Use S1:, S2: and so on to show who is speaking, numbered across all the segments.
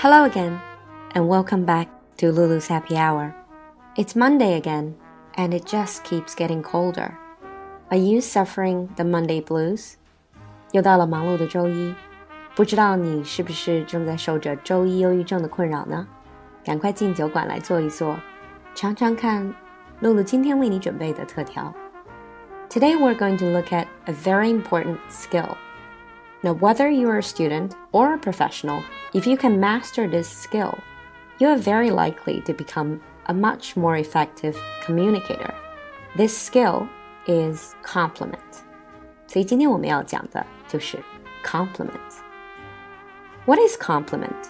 S1: Hello again, and welcome back to Lulu's Happy Hour. It's Monday again, and it just keeps getting colder. Are you suffering the Monday blues? 又到了忙碌的周一，不知道你是不是正在受着周一忧郁症的困扰呢？赶快进酒馆来坐一坐，尝尝看露露今天为你准备的特调。Today we're going to look at a very important skill. Now, whether you are a student or a professional, if you can master this skill, you are very likely to become a much more effective communicator. This skill is compliment. 所以今天我们要讲的就是 compliment. What is compliment?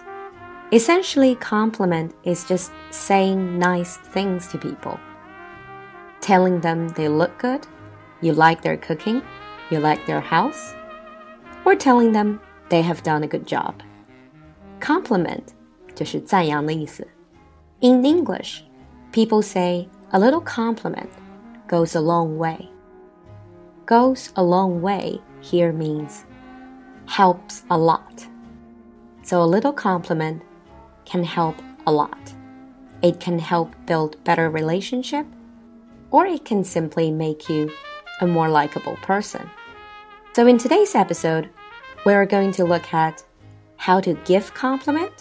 S1: Essentially, compliment is just saying nice things to people, telling them they look good, you like their cooking, you like their house or telling them they have done a good job. Compliment 就是赞扬的意思。In English, people say a little compliment goes a long way. Goes a long way here means helps a lot. So a little compliment can help a lot. It can help build better relationship or it can simply make you a more likable person. So in today's episode, we're going to look at how to give compliment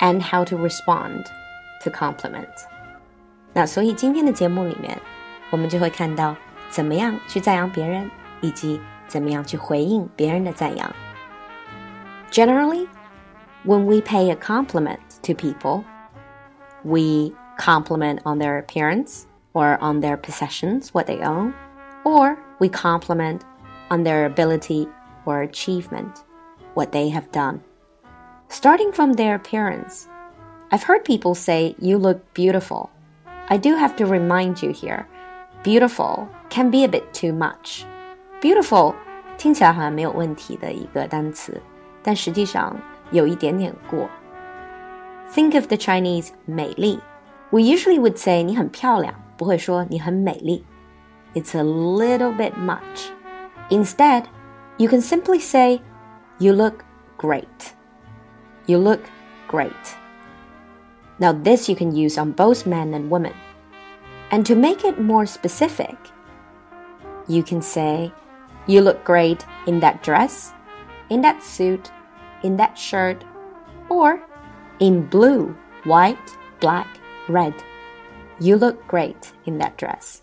S1: and how to respond to compliment. 那所以今天的节目里面，我们就会看到怎么样去赞扬别人，以及怎么样去回应别人的赞扬。Generally, when we pay a compliment to people, we compliment on their appearance or on their possessions, what they own, or we compliment on their ability or achievement, what they have done. Starting from their appearance, I've heard people say, You look beautiful. I do have to remind you here beautiful can be a bit too much. Beautiful 听起来好像没有问题的一个单词，但实际上有一点点过。Think of the Chinese 美丽。We usually would say 你很漂亮，不会说你很美丽。It's a little bit much. Instead, you can simply say, You look great. You look great. Now, this you can use on both men and women. And to make it more specific, you can say, You look great in that dress, in that suit, in that shirt, or in blue, white, black, red. You look great in that dress.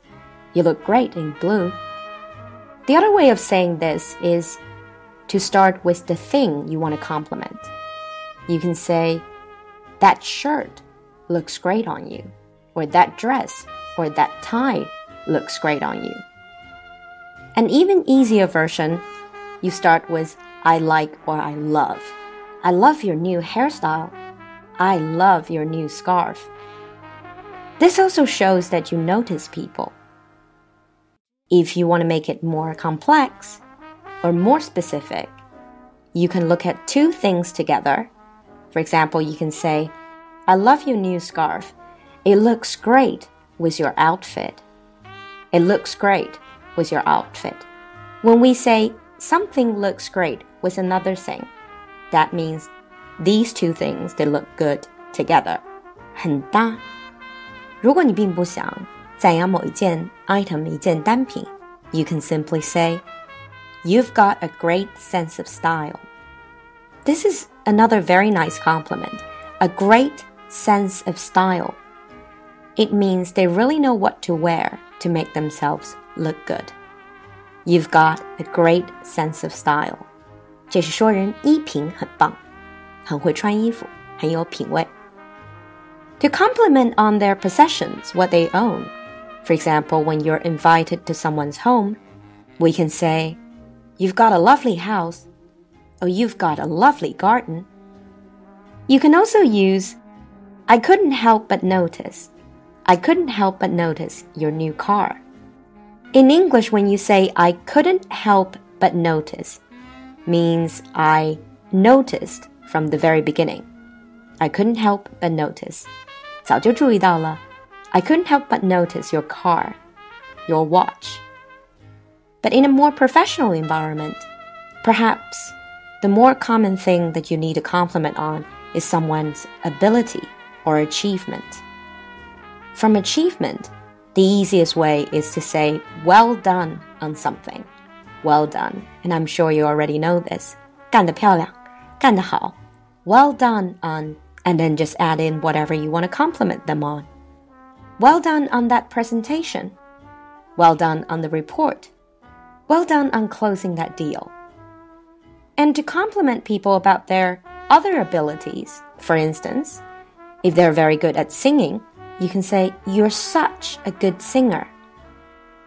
S1: You look great in blue. The other way of saying this is to start with the thing you want to compliment. You can say, That shirt looks great on you, or that dress or that tie looks great on you. An even easier version, you start with I like or I love. I love your new hairstyle. I love your new scarf. This also shows that you notice people. If you want to make it more complex or more specific, you can look at two things together. For example, you can say, I love your new scarf. It looks great with your outfit. It looks great with your outfit. When we say something looks great with another thing, that means these two things they look good together. 很搭。如果你并不想 赞扬某一件 item 一件单品，you can simply say, "You've got a great sense of style." This is another very nice compliment. A great sense of style. It means they really know what to wear to make themselves look good. You've got a great sense of style. 这是说人衣品很棒，很会穿衣服，很有品味。To compliment on their possessions, what they own. For example, when you're invited to someone's home, we can say, You've got a lovely house, or You've got a lovely garden. You can also use, I couldn't help but notice. I couldn't help but notice your new car. In English, when you say I couldn't help but notice, means I noticed from the very beginning. I couldn't help but notice. 早就注意到了 I couldn't help but notice your car, your watch. But in a more professional environment, perhaps the more common thing that you need to compliment on is someone's ability or achievement. From achievement, the easiest way is to say well done on something. Well done. And I'm sure you already know this. 干得漂亮,干得好. Well done on, and then just add in whatever you want to compliment them on. Well done on that presentation. Well done on the report. Well done on closing that deal. And to compliment people about their other abilities, for instance, if they're very good at singing, you can say, You're such a good singer.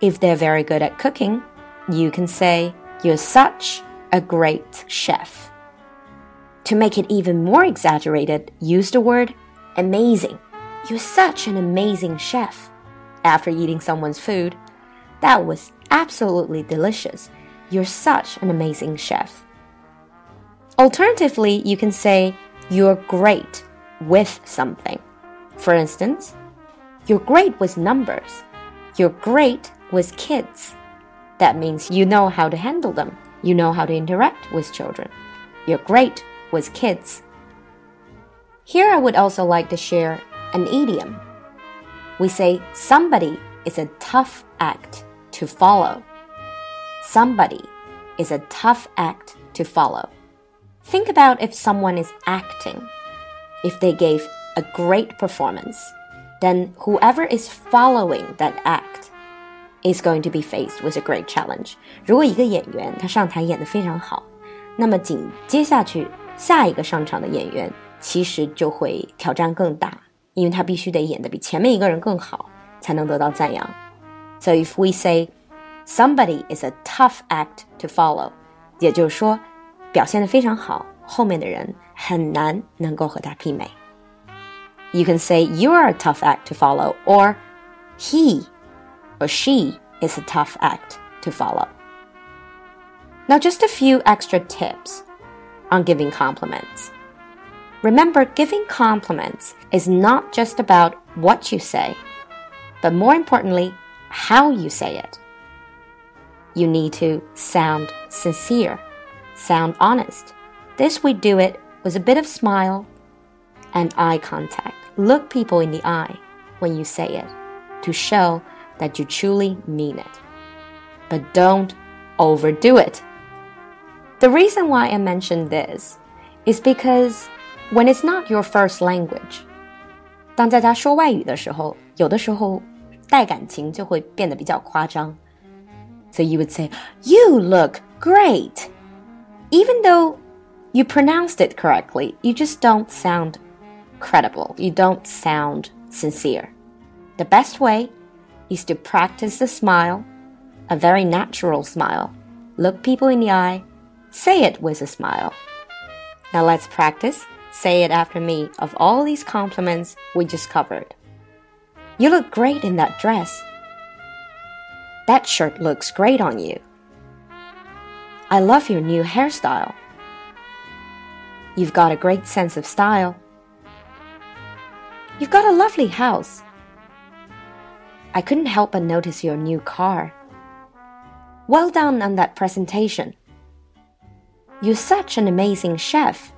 S1: If they're very good at cooking, you can say, You're such a great chef. To make it even more exaggerated, use the word amazing. You're such an amazing chef. After eating someone's food, that was absolutely delicious. You're such an amazing chef. Alternatively, you can say, You're great with something. For instance, You're great with numbers. You're great with kids. That means you know how to handle them. You know how to interact with children. You're great with kids. Here I would also like to share an idiom. We say somebody is a tough act to follow. Somebody is a tough act to follow. Think about if someone is acting. If they gave a great performance, then whoever is following that act is going to be faced with a great challenge.
S2: 如果一个演员他上台演得非常好，那么紧接下去下一个上场的演员其实就会挑战更大， 因为他必须得演得比前面一个人更好，才能得到赞扬。
S1: So if we say somebody is a tough act to follow，
S2: 也就是说表现得非常好，后面的人很难能够和他媲美。
S1: You can say you are a tough act to follow, or he or she is a tough act to follow. Now, just a few extra tips on giving compliments. Remember, giving compliments is not just about what you say, but more importantly, how you say it. You need to sound sincere, sound honest. This we do it with a bit of smile and eye contact. Look people in the eye when you say it to show that you truly mean it. But don't overdo it. The reason why I mention this is because when it's not your first language,
S2: 当在他说外语的时候，有的时候带感情就会变得比较夸张。
S1: So you would say, "You look great," even though you pronounced it correctly. You just don't sound credible. You don't sound sincere. The best way is to practice the smile, a very natural smile. Look people in the eye, say it with a smile. Now let's practice. Say it after me of all these compliments we just covered. You look great in that dress. That shirt looks great on you. I love your new hairstyle. You've got a great sense of style. You've got a lovely house. I couldn't help but notice your new car. Well done on that presentation. You're such an amazing chef.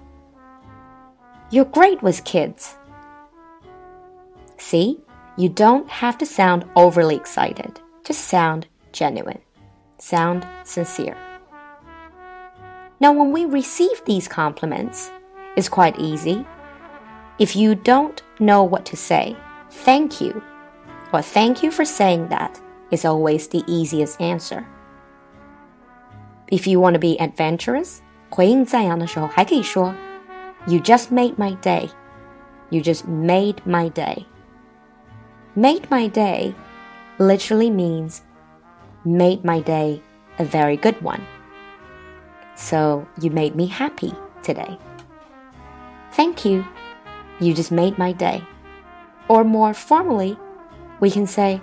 S1: You're great with kids. See, you don't have to sound overly excited. Just sound genuine. Sound sincere. Now, when we receive these compliments, it's quite easy if you don't know what to say, thank you or thank you for saying that is always the easiest answer. If you want to be adventurous, 回应赞扬的时候还可以说 You just made my day. You just made my day. Made my day literally means made my day a very good one. So you made me happy today. Thank you you just made my day. Or more formally, we can say,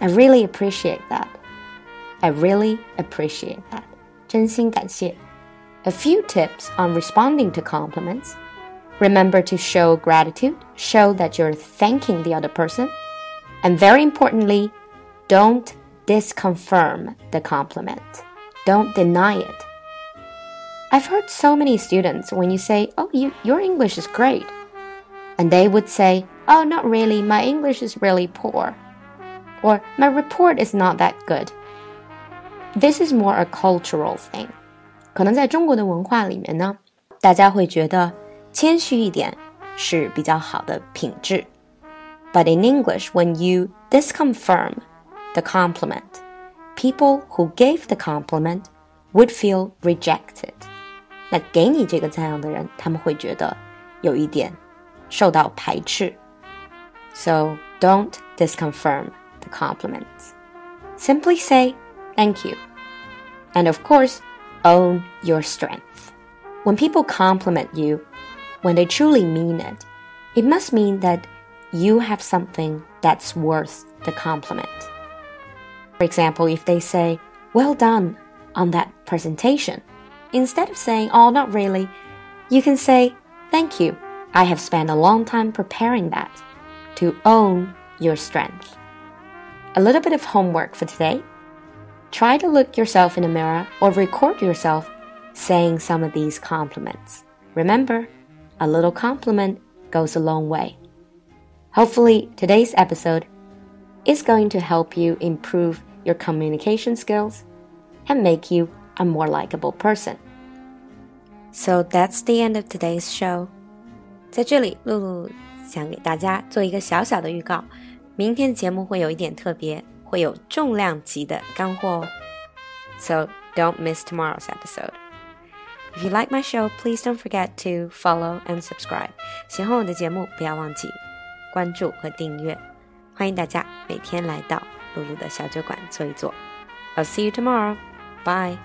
S1: I really appreciate that. I really appreciate that. 真心感谢. A few tips on responding to compliments. Remember to show gratitude, show that you're thanking the other person. And very importantly, don't disconfirm the compliment. Don't deny it. I've heard so many students when you say, Oh, you, your English is great. And they would say, Oh, not really, my English is really poor. Or my report is not that good. This is more a cultural thing. 可能在中国的文化里面呢，大家会觉得谦虚一点是比较好的品质。But in English, when you disconfirm the compliment, people who gave the compliment would feel rejected. 那给你这个赞扬的人，他们会觉得有一点受到排斥。So don't disconfirm the compliments. Simply say thank you. And of course, own your strength. When people compliment you, when they truly mean it, it must mean that you have something that's worth the compliment. For example, if they say, Well done on that presentation, instead of saying, Oh, not really, you can say, Thank you. I have spent a long time preparing that. To own your strength. A little bit of homework for today. Try to look yourself in a mirror or record yourself saying some of these compliments. Remember, a little compliment goes a long way. Hopefully, today's episode is going to help you improve your communication skills and make you a more likable person. So that's the end of today's show. 在这里，露露想给大家做一个小小的预告，明天的节目会有一点特别， 会有重量级的干货哦。So don't miss tomorrow's episode. If you like my show, please don't forget to follow and subscribe. 喜欢我的节目，不要忘记关注和订阅。欢迎大家每天来到露露的小酒馆坐一坐。I'll see you tomorrow. Bye.